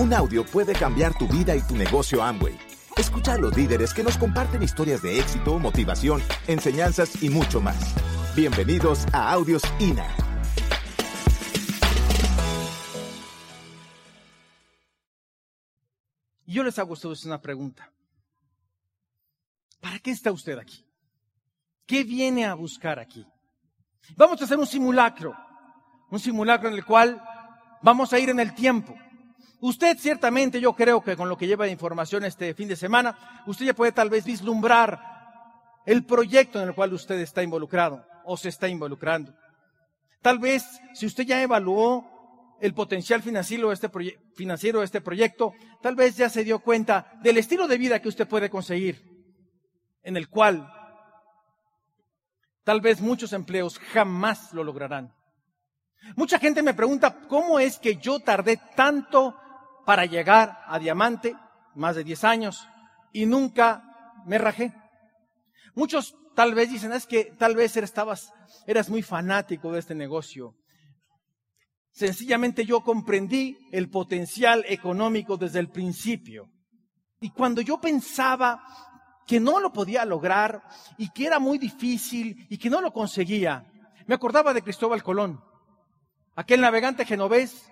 Un audio puede cambiar tu vida y tu negocio Amway. Escucha a los líderes que nos comparten historias de éxito, motivación, enseñanzas y mucho más. Bienvenidos a Audios INA. Yo les hago a ustedes una pregunta. ¿Para qué está usted aquí? ¿Qué viene a buscar aquí? Vamos a hacer un simulacro, un simulacro en el cual vamos a ir en el tiempo. Usted ciertamente, yo creo que con lo que lleva de información este fin de semana, usted ya puede tal vez vislumbrar el proyecto en el cual usted está involucrado o se está involucrando. Tal vez, si usted ya evaluó el potencial financiero de, este financiero este proyecto, tal vez ya se dio cuenta del estilo de vida que usted puede conseguir, en el cual tal vez muchos empleos jamás lo lograrán. Mucha gente me pregunta, ¿cómo es que yo tardé tanto para llegar a diamante, más de 10 años, y nunca me rajé? Muchos tal vez dicen, es que tal vez eras muy fanático de este negocio. Sencillamente yo comprendí el potencial económico desde el principio. Y cuando yo pensaba que no lo podía lograr y que era muy difícil y que no lo conseguía, me acordaba de Cristóbal Colón aquel navegante genovés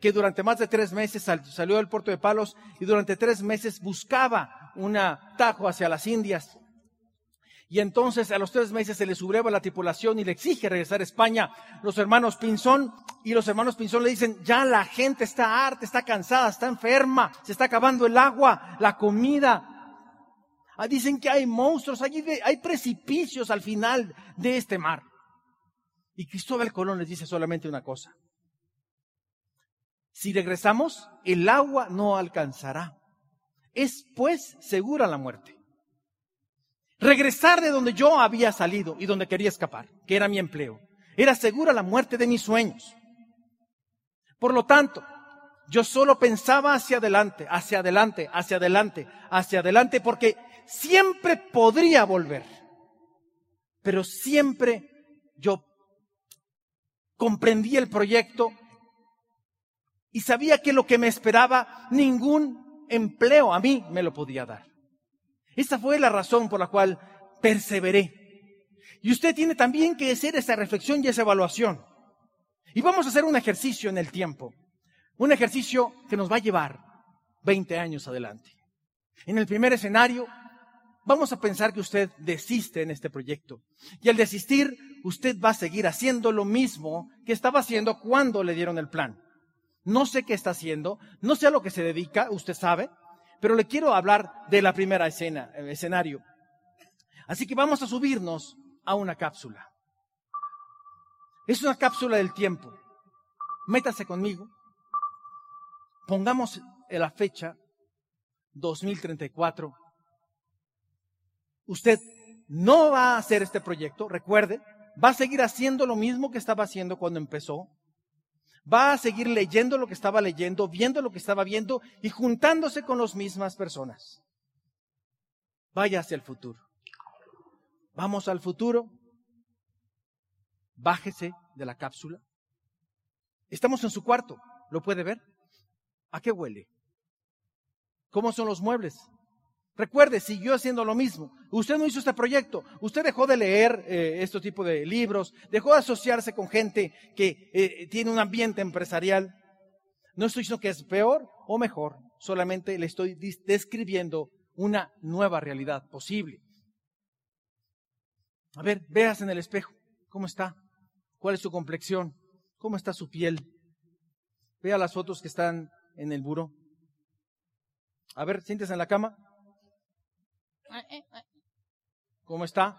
que durante más de tres meses salió del puerto de Palos y durante tres meses buscaba un atajo hacia las Indias. Y entonces a los tres meses se le subleva la tripulación y le exige regresar a España. Los hermanos Pinzón y los hermanos Pinzón le dicen, ya la gente está harta, está cansada, está enferma, se está acabando el agua, la comida. Ah, dicen que hay monstruos, hay, hay precipicios al final de este mar. Y Cristóbal Colón les dice solamente una cosa. Si regresamos, el agua no alcanzará. Es pues segura la muerte. Regresar de donde yo había salido y donde quería escapar, que era mi empleo, era segura la muerte de mis sueños. Por lo tanto, yo solo pensaba hacia adelante, hacia adelante, hacia adelante, hacia adelante, porque siempre podría volver. Pero siempre yo comprendí el proyecto y sabía que lo que me esperaba, ningún empleo a mí me lo podía dar. Esa fue la razón por la cual perseveré. Y usted tiene también que hacer esa reflexión y esa evaluación. Y vamos a hacer un ejercicio en el tiempo. Un ejercicio que nos va a llevar 20 años adelante. En el primer escenario, vamos a pensar que usted desiste en este proyecto. Y al desistir, usted va a seguir haciendo lo mismo que estaba haciendo cuando le dieron el plan. No sé qué está haciendo, no sé a lo que se dedica, usted sabe, pero le quiero hablar de la primera escena, el escenario. Así que vamos a subirnos a una cápsula. Es una cápsula del tiempo. Métase conmigo. Pongamos la fecha 2034 usted no va a hacer este proyecto, recuerde, va a seguir haciendo lo mismo que estaba haciendo cuando empezó, va a seguir leyendo lo que estaba leyendo, viendo lo que estaba viendo y juntándose con las mismas personas. Vaya hacia el futuro. Vamos al futuro. Bájese de la cápsula. Estamos en su cuarto. ¿Lo puede ver? ¿A qué huele? ¿Cómo son los muebles? Recuerde, siguió haciendo lo mismo. Usted no hizo este proyecto. Usted dejó de leer eh, este tipo de libros, dejó de asociarse con gente que eh, tiene un ambiente empresarial. No estoy diciendo que es peor o mejor, solamente le estoy describiendo una nueva realidad posible. A ver, veas en el espejo cómo está, cuál es su complexión, cómo está su piel. Vea las fotos que están en el buró. A ver, siéntese en la cama. ¿Cómo está?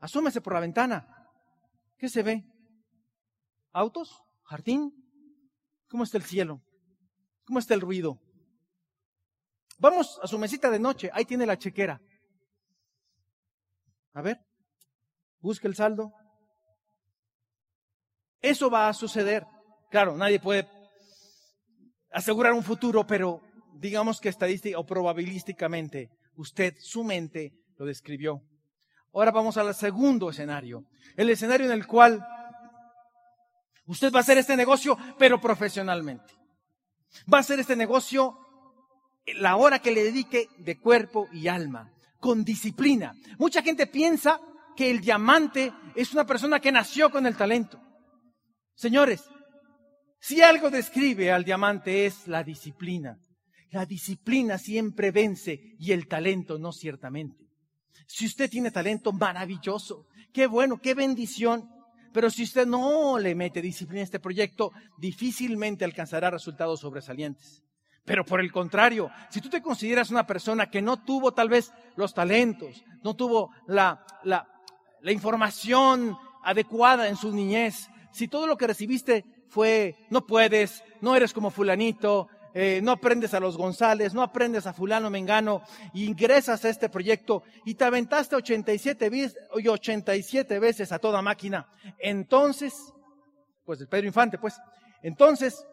Asúmese por la ventana. ¿Qué se ve? ¿Autos? ¿Jardín? ¿Cómo está el cielo? ¿Cómo está el ruido? Vamos a su mesita de noche. Ahí tiene la chequera. A ver, busque el saldo. Eso va a suceder. Claro, nadie puede asegurar un futuro, pero digamos que estadística o probabilísticamente usted, su mente, lo describió. Ahora vamos al segundo escenario, el escenario en el cual usted va a hacer este negocio, pero profesionalmente. Va a ser este negocio la hora que le dedique de cuerpo y alma, con disciplina. Mucha gente piensa que el diamante es una persona que nació con el talento. Señores, si algo describe al diamante es la disciplina. La disciplina siempre vence y el talento no ciertamente. Si usted tiene talento, maravilloso. Qué bueno, qué bendición. Pero si usted no le mete disciplina a este proyecto, difícilmente alcanzará resultados sobresalientes. Pero por el contrario, si tú te consideras una persona que no tuvo tal vez los talentos, no tuvo la, la, la información adecuada en su niñez, si todo lo que recibiste fue, no puedes, no eres como fulanito, eh, no aprendes a los González, no aprendes a fulano Mengano, ingresas a este proyecto y te aventaste 87, veces, 87 veces a toda máquina. Entonces, pues el Pedro Infante, pues, entonces,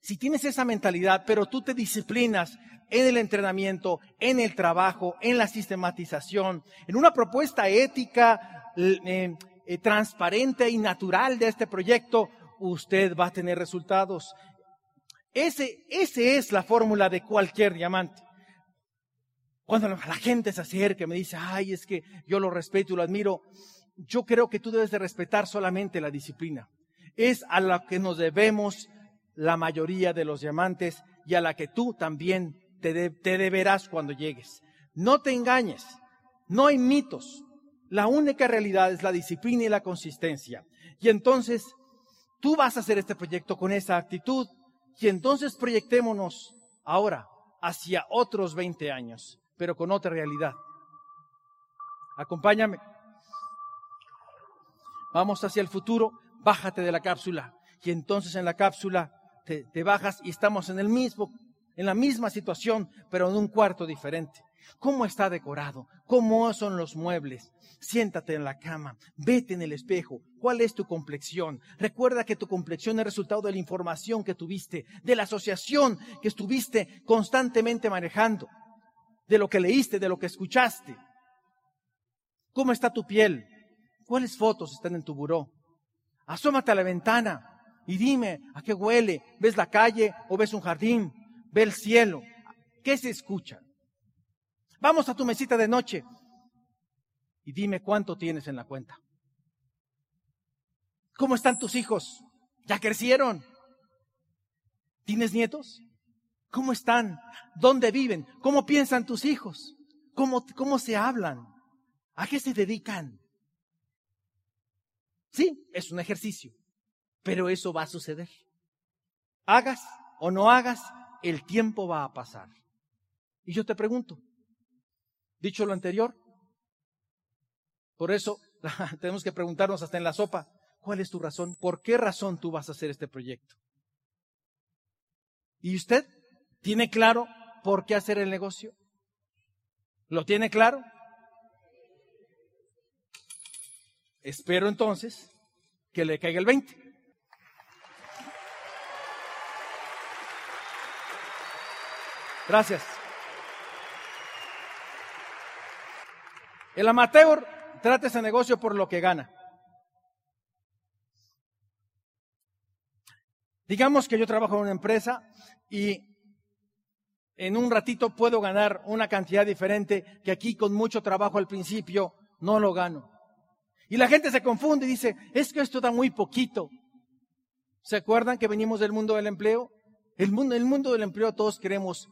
si tienes esa mentalidad, pero tú te disciplinas en el entrenamiento, en el trabajo, en la sistematización, en una propuesta ética, eh, eh, transparente y natural de este proyecto, usted va a tener resultados. Ese, ese es la fórmula de cualquier diamante. Cuando la gente se acerca y me dice, ay, es que yo lo respeto y lo admiro, yo creo que tú debes de respetar solamente la disciplina. Es a la que nos debemos la mayoría de los diamantes y a la que tú también te, te deberás cuando llegues. No te engañes, no hay mitos. La única realidad es la disciplina y la consistencia. Y entonces tú vas a hacer este proyecto con esa actitud y entonces proyectémonos ahora hacia otros 20 años, pero con otra realidad. Acompáñame. Vamos hacia el futuro, bájate de la cápsula. Y entonces en la cápsula te, te bajas y estamos en el mismo, en la misma situación, pero en un cuarto diferente. ¿Cómo está decorado? ¿Cómo son los muebles? Siéntate en la cama, vete en el espejo. ¿Cuál es tu complexión? Recuerda que tu complexión es resultado de la información que tuviste, de la asociación que estuviste constantemente manejando, de lo que leíste, de lo que escuchaste. ¿Cómo está tu piel? ¿Cuáles fotos están en tu buró? Asómate a la ventana y dime a qué huele. ¿Ves la calle o ves un jardín? ¿Ve el cielo? ¿Qué se escucha? Vamos a tu mesita de noche y dime cuánto tienes en la cuenta. ¿Cómo están tus hijos? ¿Ya crecieron? ¿Tienes nietos? ¿Cómo están? ¿Dónde viven? ¿Cómo piensan tus hijos? ¿Cómo, cómo se hablan? ¿A qué se dedican? Sí, es un ejercicio, pero eso va a suceder. Hagas o no hagas, el tiempo va a pasar. Y yo te pregunto, Dicho lo anterior, por eso tenemos que preguntarnos hasta en la sopa, ¿cuál es tu razón? ¿Por qué razón tú vas a hacer este proyecto? ¿Y usted tiene claro por qué hacer el negocio? ¿Lo tiene claro? Espero entonces que le caiga el 20. Gracias. El amateur trata ese negocio por lo que gana. Digamos que yo trabajo en una empresa y en un ratito puedo ganar una cantidad diferente que aquí con mucho trabajo al principio no lo gano. Y la gente se confunde y dice, es que esto da muy poquito. ¿Se acuerdan que venimos del mundo del empleo? El mundo, el mundo del empleo todos queremos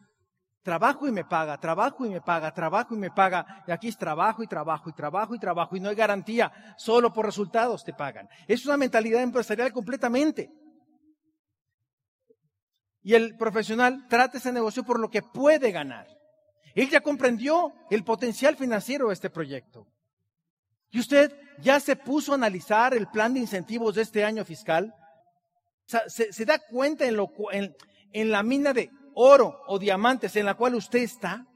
Trabajo y me paga, trabajo y me paga, trabajo y me paga. Y aquí es trabajo y trabajo y trabajo y trabajo y no hay garantía. Solo por resultados te pagan. Es una mentalidad empresarial completamente. Y el profesional trata ese negocio por lo que puede ganar. Él ya comprendió el potencial financiero de este proyecto. ¿Y usted ya se puso a analizar el plan de incentivos de este año fiscal? ¿se, da cuenta en la mina de oro o diamantes en la cual usted está.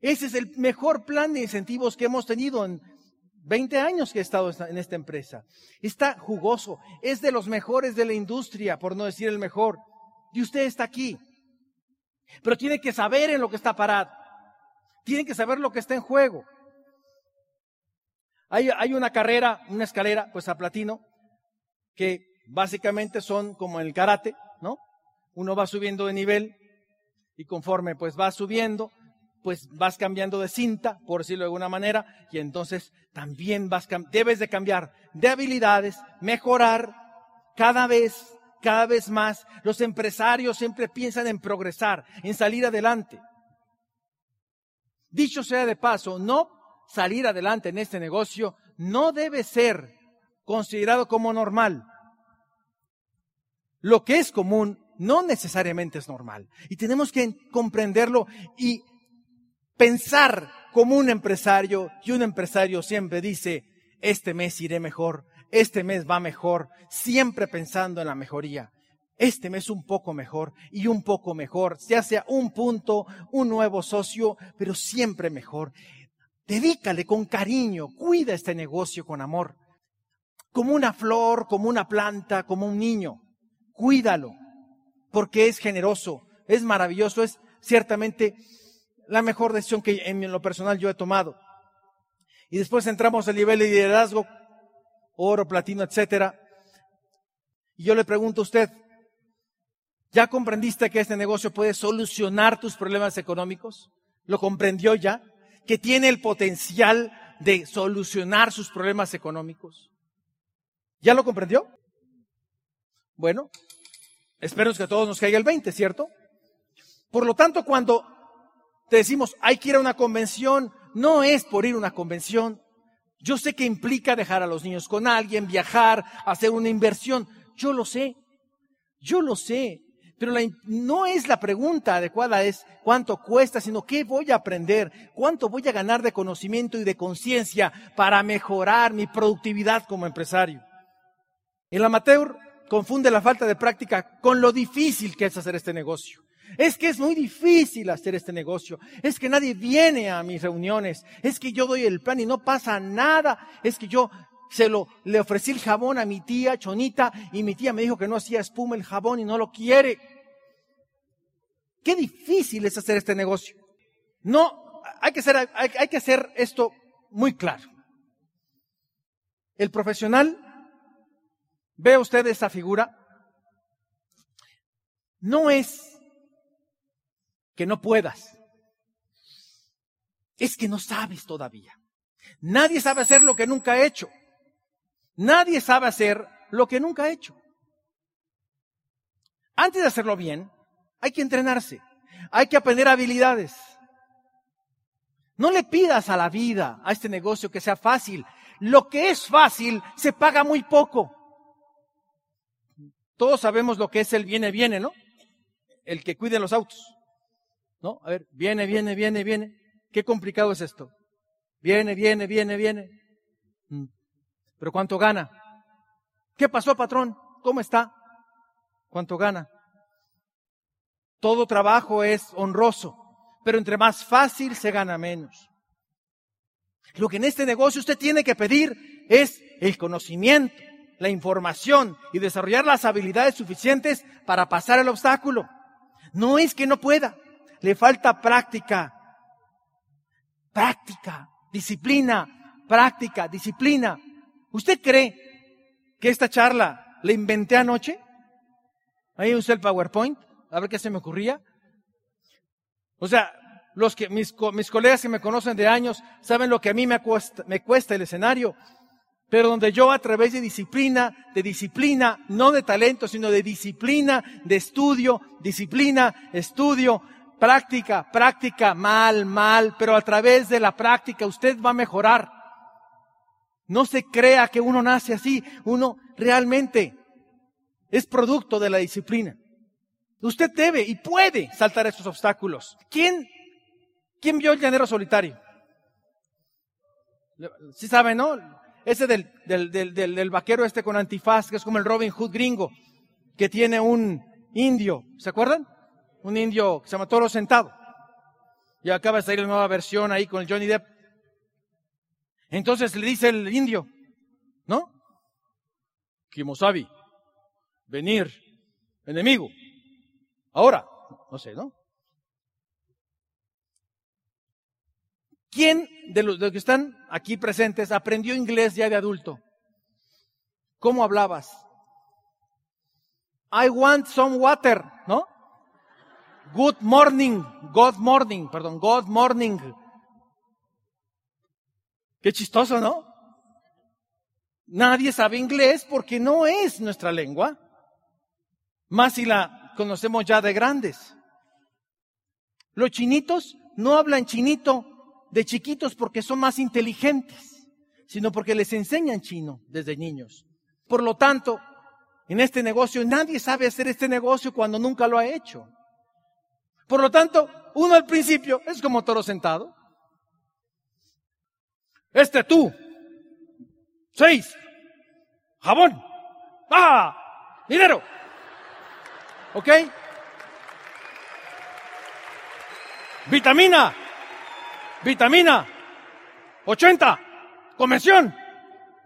Ese es el mejor plan de incentivos que hemos tenido en 20 años que he estado en esta empresa. Está jugoso, es de los mejores de la industria, por no decir el mejor. Y usted está aquí. Pero tiene que saber en lo que está parado. Tiene que saber lo que está en juego. Hay, hay una carrera, una escalera, pues a platino, que básicamente son como el karate. Uno va subiendo de nivel y conforme pues va subiendo, pues vas cambiando de cinta, por decirlo de alguna manera, y entonces también vas debes de cambiar de habilidades, mejorar cada vez, cada vez más. Los empresarios siempre piensan en progresar, en salir adelante. Dicho sea de paso, no salir adelante en este negocio no debe ser considerado como normal. Lo que es común no necesariamente es normal. Y tenemos que comprenderlo y pensar como un empresario. Y un empresario siempre dice, este mes iré mejor, este mes va mejor, siempre pensando en la mejoría. Este mes un poco mejor y un poco mejor, ya sea un punto, un nuevo socio, pero siempre mejor. Dedícale con cariño, cuida este negocio con amor, como una flor, como una planta, como un niño. Cuídalo, porque es generoso, es maravilloso, es ciertamente la mejor decisión que en lo personal yo he tomado. Y después entramos al nivel de liderazgo, oro, platino, etcétera. Y yo le pregunto a usted, ¿ya comprendiste que este negocio puede solucionar tus problemas económicos? ¿Lo comprendió ya? ¿Que tiene el potencial de solucionar sus problemas económicos? ¿Ya lo comprendió? Bueno, espero que a todos nos caiga el 20, ¿cierto? Por lo tanto, cuando te decimos, hay que ir a una convención, no es por ir a una convención. Yo sé que implica dejar a los niños con alguien, viajar, hacer una inversión. Yo lo sé. Yo lo sé. Pero no es la pregunta adecuada, es cuánto cuesta, sino qué voy a aprender, cuánto voy a ganar de conocimiento y de conciencia para mejorar mi productividad como empresario. El amateur confunde la falta de práctica con lo difícil que es hacer este negocio. Es que es muy difícil hacer este negocio. Es que nadie viene a mis reuniones. Es que yo doy el plan y no pasa nada. Es que yo se lo, le ofrecí el jabón a mi tía Chonita y mi tía me dijo que no hacía espuma el jabón y no lo quiere. Qué difícil es hacer este negocio. No, hay que hacer, hay, hay que hacer esto muy claro. El profesional, ve usted esa figura, no es que no puedas. Es que no sabes todavía. Nadie sabe hacer lo que nunca ha hecho. Nadie sabe hacer lo que nunca ha hecho. Antes de hacerlo bien, hay que entrenarse. Hay que aprender habilidades. No le pidas a la vida, a este negocio, que sea fácil. Lo que es fácil se paga muy poco. Todos sabemos lo que es el viene, viene, ¿no? El que cuide los autos. ¿No? A ver, viene, viene, viene, viene. Qué complicado es esto. Viene, viene, viene, viene. Mm. Pero ¿cuánto gana? ¿Qué pasó, patrón? ¿Cómo está? ¿Cuánto gana? Todo trabajo es honroso, pero entre más fácil se gana menos. Lo que en este negocio usted tiene que pedir es el conocimiento, la información y desarrollar las habilidades suficientes para pasar el obstáculo. No es que no pueda, le falta práctica. Práctica, disciplina, práctica, disciplina. ¿Usted cree que esta charla la inventé anoche? Ahí usé el PowerPoint, a ver qué se me ocurría. O sea, los que, mis, mis colegas que me conocen de años saben lo que a mí me me cuesta el escenario, pero donde yo a través de disciplina, de disciplina, no de talento, sino de disciplina, de estudio, disciplina, estudio, práctica, práctica, mal, mal, pero a través de la práctica usted va a mejorar. No se crea que uno nace así, uno realmente es producto de la disciplina. Usted debe y puede saltar esos obstáculos. ¿Quién, quién vio el llanero solitario? Sí sabe, ¿no? Ese del, del, del, del, vaquero este con antifaz, que es como el Robin Hood gringo, que tiene un indio. ¿Se acuerdan? un indio que se llama Toro Sentado. Y acaba de salir la nueva versión ahí con el Johnny Depp. Entonces le dice el indio, ¿no? Kimosabi, venir, enemigo. Ahora, no sé, ¿no? ¿Quién de los, que están aquí presentes aprendió inglés ya de adulto? ¿Cómo hablabas? I want some water, ¿no? Good morning, good morning, perdón, good morning. Qué chistoso, ¿no? Nadie sabe inglés porque no es nuestra lengua, más si la conocemos ya de grandes. Los chinitos no hablan chinito de chiquitos porque son más inteligentes, sino porque les enseñan chino desde niños. Por lo tanto, en este negocio nadie sabe hacer este negocio cuando nunca lo ha hecho. Por lo tanto, uno al principio es como toro sentado. Este tú. Seis. Jabón. Ah. Dinero. ¿Ok? Vitamina. Vitamina. 80. Convención.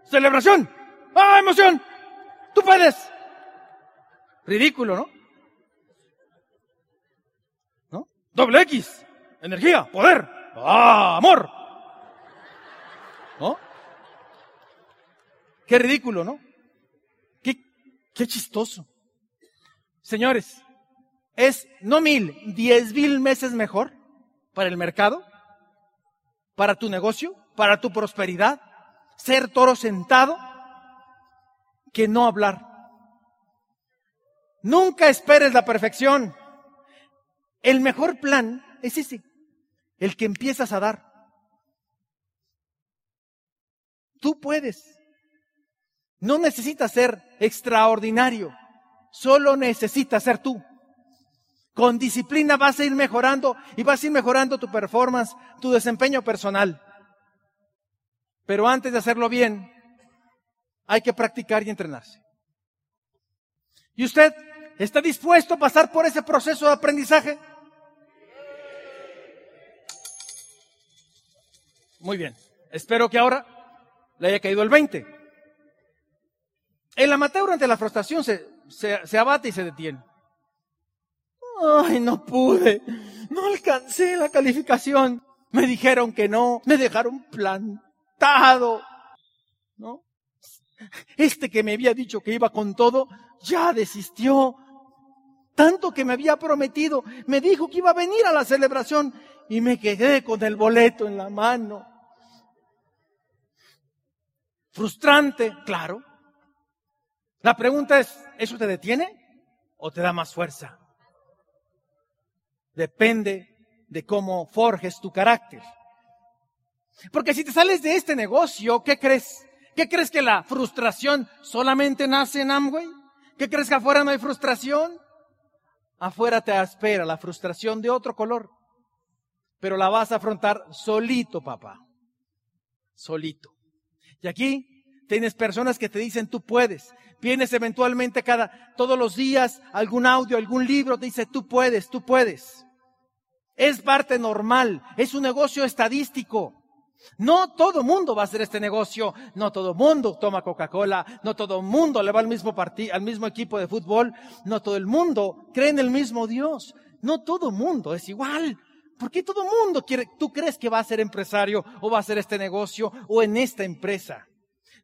Celebración. ¡Ah, emoción! Tú puedes. Ridículo, ¿no? ¿No? Doble X. Energía, poder. ¡Ah, amor! ¿No? Qué ridículo, ¿no? Qué, qué chistoso. Señores, es no mil, diez mil meses mejor para el mercado, para tu negocio, para tu prosperidad, ser toro sentado, que no hablar. Nunca esperes la perfección. El mejor plan es ese, el que empiezas a dar. Tú puedes. No necesitas ser extraordinario, solo necesitas ser tú. Con disciplina vas a ir mejorando y vas a ir mejorando tu performance, tu desempeño personal. Pero antes de hacerlo bien, hay que practicar y entrenarse. ¿Y usted está dispuesto a pasar por ese proceso de aprendizaje? Muy bien. Espero que ahora le haya caído el 20. El amateur ante la frustración se, se, se abate y se detiene. Ay, no pude. No alcancé la calificación. Me dijeron que no. Me dejaron plantado. ¿No? Este que me había dicho que iba con todo, ya desistió. Tanto que me había prometido. Me dijo que iba a venir a la celebración y me quedé con el boleto en la mano. Frustrante, claro. La pregunta es, ¿eso te detiene o te da más fuerza? Depende de cómo forjes tu carácter. Porque si te sales de este negocio, ¿qué crees? ¿Qué crees que la frustración solamente nace en Amway? ¿Qué crees que afuera no hay frustración? Afuera te espera la frustración de otro color. Pero la vas a afrontar solito, papá. Solito. Y aquí tienes personas que te dicen tú puedes. Vienes eventualmente cada, todos los días, algún audio, algún libro, te dice tú puedes, tú puedes. Es parte normal, es un negocio estadístico. No todo mundo va a hacer este negocio, no todo mundo toma Coca-Cola, no todo mundo le va al mismo partido, al mismo equipo de fútbol, no todo el mundo cree en el mismo Dios, no todo mundo es igual. ¿Por qué todo mundo quiere, tú crees que va a ser empresario o va a hacer este negocio o en esta empresa?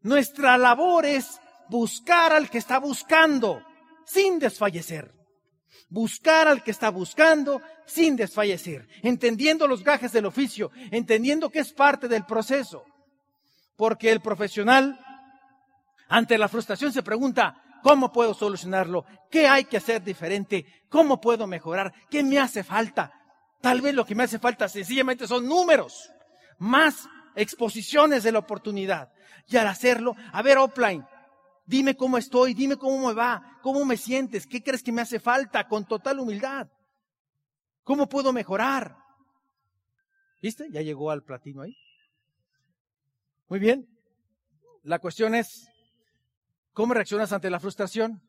Nuestra labor es buscar al que está buscando sin desfallecer. Buscar al que está buscando sin desfallecer, entendiendo los gajes del oficio, entendiendo que es parte del proceso. Porque el profesional, ante la frustración, se pregunta, ¿cómo puedo solucionarlo? ¿Qué hay que hacer diferente? ¿Cómo puedo mejorar? ¿Qué me hace falta? Tal vez lo que me hace falta sencillamente son números, más exposiciones de la oportunidad. Y al hacerlo, a ver, offline, Dime cómo estoy, dime cómo me va, cómo me sientes, qué crees que me hace falta con total humildad. ¿Cómo puedo mejorar? ¿Viste? Ya llegó al platino ahí. Muy bien. La cuestión es, ¿cómo reaccionas ante la frustración?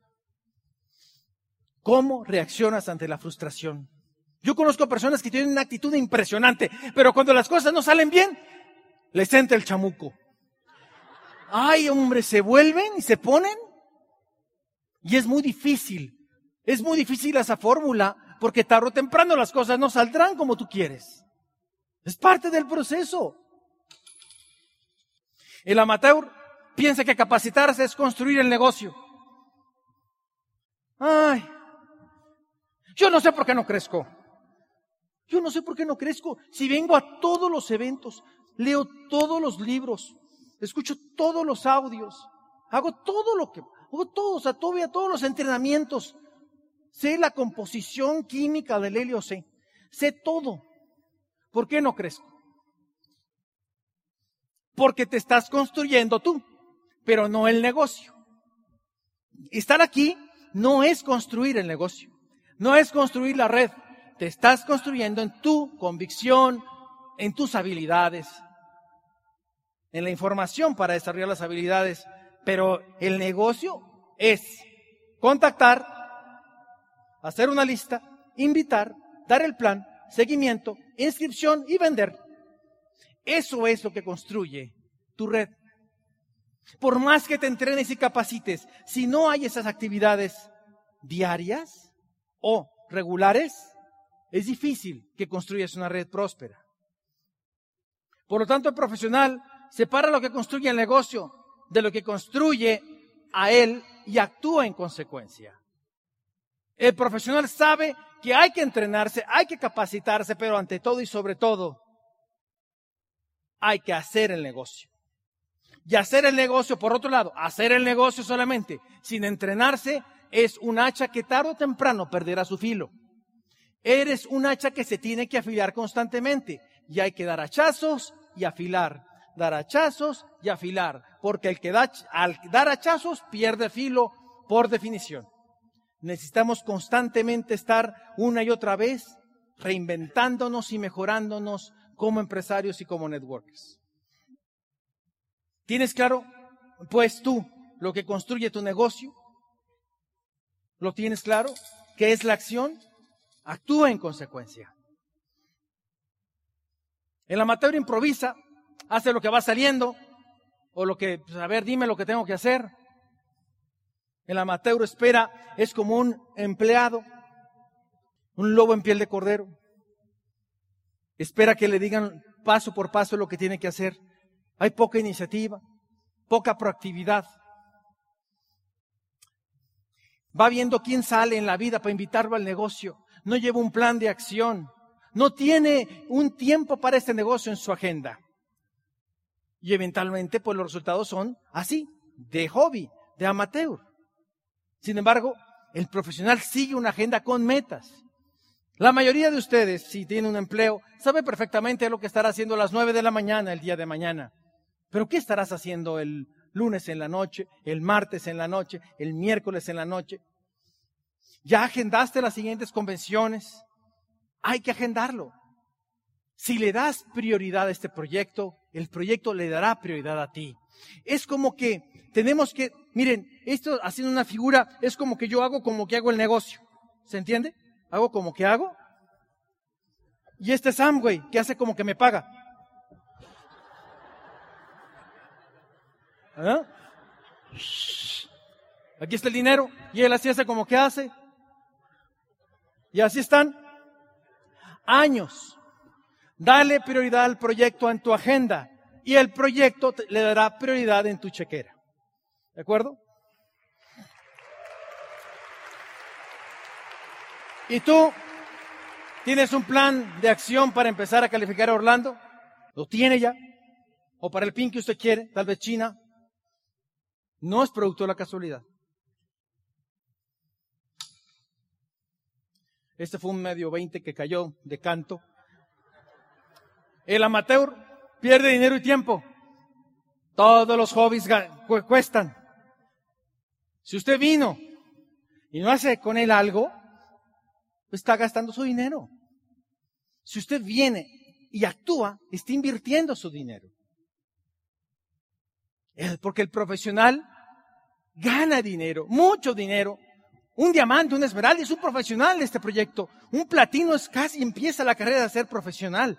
¿Cómo reaccionas ante la frustración? Yo conozco personas que tienen una actitud impresionante, pero cuando las cosas no salen bien, les entra el chamuco ay hombre, se vuelven y se ponen. Y es muy difícil, es muy difícil esa fórmula, porque tarde o temprano las cosas no saldrán como tú quieres. Es parte del proceso. El amateur piensa que capacitarse es construir el negocio. Ay, yo no sé por qué no crezco. Yo no sé por qué no crezco. Si vengo a todos los eventos, leo todos los libros, escucho todos los audios, hago todo lo que, hago todo, o sea, todos los entrenamientos, sé la composición química del helio, sé, sé todo. ¿Por qué no crezco? Porque te estás construyendo tú, pero no el negocio. Estar aquí no es construir el negocio, no es construir la red, te estás construyendo en tu convicción, en tus habilidades, en la información para desarrollar las habilidades. Pero el negocio es contactar, hacer una lista, invitar, dar el plan, seguimiento, inscripción y vender. Eso es lo que construye tu red. Por más que te entrenes y capacites, si no hay esas actividades diarias o regulares, es difícil que construyas una red próspera. Por lo tanto, el profesional separa lo que construye el negocio de lo que construye a él y actúa en consecuencia. El profesional sabe que hay que entrenarse, hay que capacitarse, pero ante todo y sobre todo, hay que hacer el negocio. Y hacer el negocio, por otro lado, hacer el negocio solamente sin entrenarse es un hacha que tarde o temprano perderá su filo. Eres un hacha que se tiene que afilar constantemente y hay que dar hachazos y afilar, dar hachazos y afilar, porque el que da, al dar hachazos pierde filo por definición. Necesitamos constantemente estar una y otra vez reinventándonos y mejorándonos como empresarios y como networkers. ¿Tienes claro, pues tú, lo que construye tu negocio? ¿Lo tienes claro? ¿Qué es la acción? actúa en consecuencia. El amateur improvisa, hace lo que va saliendo, o lo que, pues, a ver, dime lo que tengo que hacer. El amateur espera, es como un empleado, un lobo en piel de cordero. Espera que le digan paso por paso lo que tiene que hacer. Hay poca iniciativa, poca proactividad. Va viendo quién sale en la vida para invitarlo al negocio no lleva un plan de acción, no tiene un tiempo para este negocio en su agenda. Y eventualmente, pues los resultados son así, de hobby, de amateur. Sin embargo, el profesional sigue una agenda con metas. La mayoría de ustedes, si tienen un empleo, sabe perfectamente lo que estará haciendo a las nueve de la mañana el día de mañana. Pero ¿qué estarás haciendo el lunes en la noche, el martes en la noche, el miércoles en la noche? ¿Ya agendaste las siguientes convenciones? Hay que agendarlo. Si le das prioridad a este proyecto, el proyecto le dará prioridad a ti. Es como que tenemos que, miren, esto haciendo una figura, es como que yo hago como que hago el negocio. ¿Se entiende? Hago como que hago. Y este es Amway, que hace como que me paga. ¿Ah? Aquí está el dinero y él así hace como que hace. Y así están años. Dale prioridad al proyecto en tu agenda y el proyecto le dará prioridad en tu chequera. ¿De acuerdo? ¿Y tú tienes un plan de acción para empezar a calificar a Orlando? ¿Lo tiene ya? ¿O para el pin que usted quiere? Tal vez China. No es producto de la casualidad. Este fue un medio 20 que cayó de canto. El amateur pierde dinero y tiempo. Todos los hobbies cuestan. Si usted vino y no hace con él algo, pues está gastando su dinero. Si usted viene y actúa, está invirtiendo su dinero. Porque el profesional gana dinero, mucho dinero, un diamante, un esmeralda es un profesional de este proyecto. Un platino es casi empieza la carrera de ser profesional.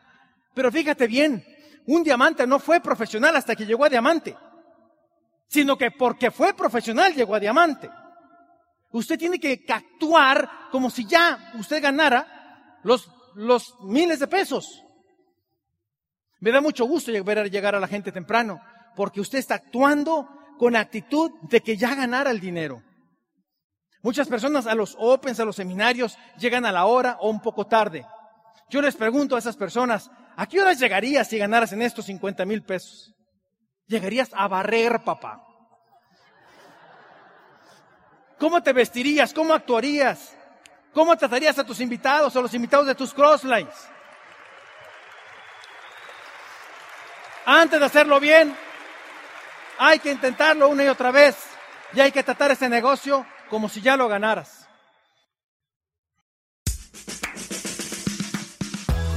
Pero fíjate bien, un diamante no fue profesional hasta que llegó a diamante, sino que porque fue profesional llegó a diamante. Usted tiene que actuar como si ya usted ganara los, los miles de pesos. Me da mucho gusto ver llegar a la gente temprano, porque usted está actuando con actitud de que ya ganara el dinero. Muchas personas a los opens, a los seminarios, llegan a la hora o un poco tarde. Yo les pregunto a esas personas, ¿a qué horas llegarías si ganaras en estos 50 mil pesos? Llegarías a barrer, papá. ¿Cómo te vestirías? ¿Cómo actuarías? ¿Cómo tratarías a tus invitados o los invitados de tus crosslines? Antes de hacerlo bien, hay que intentarlo una y otra vez y hay que tratar ese negocio como si ya lo ganaras.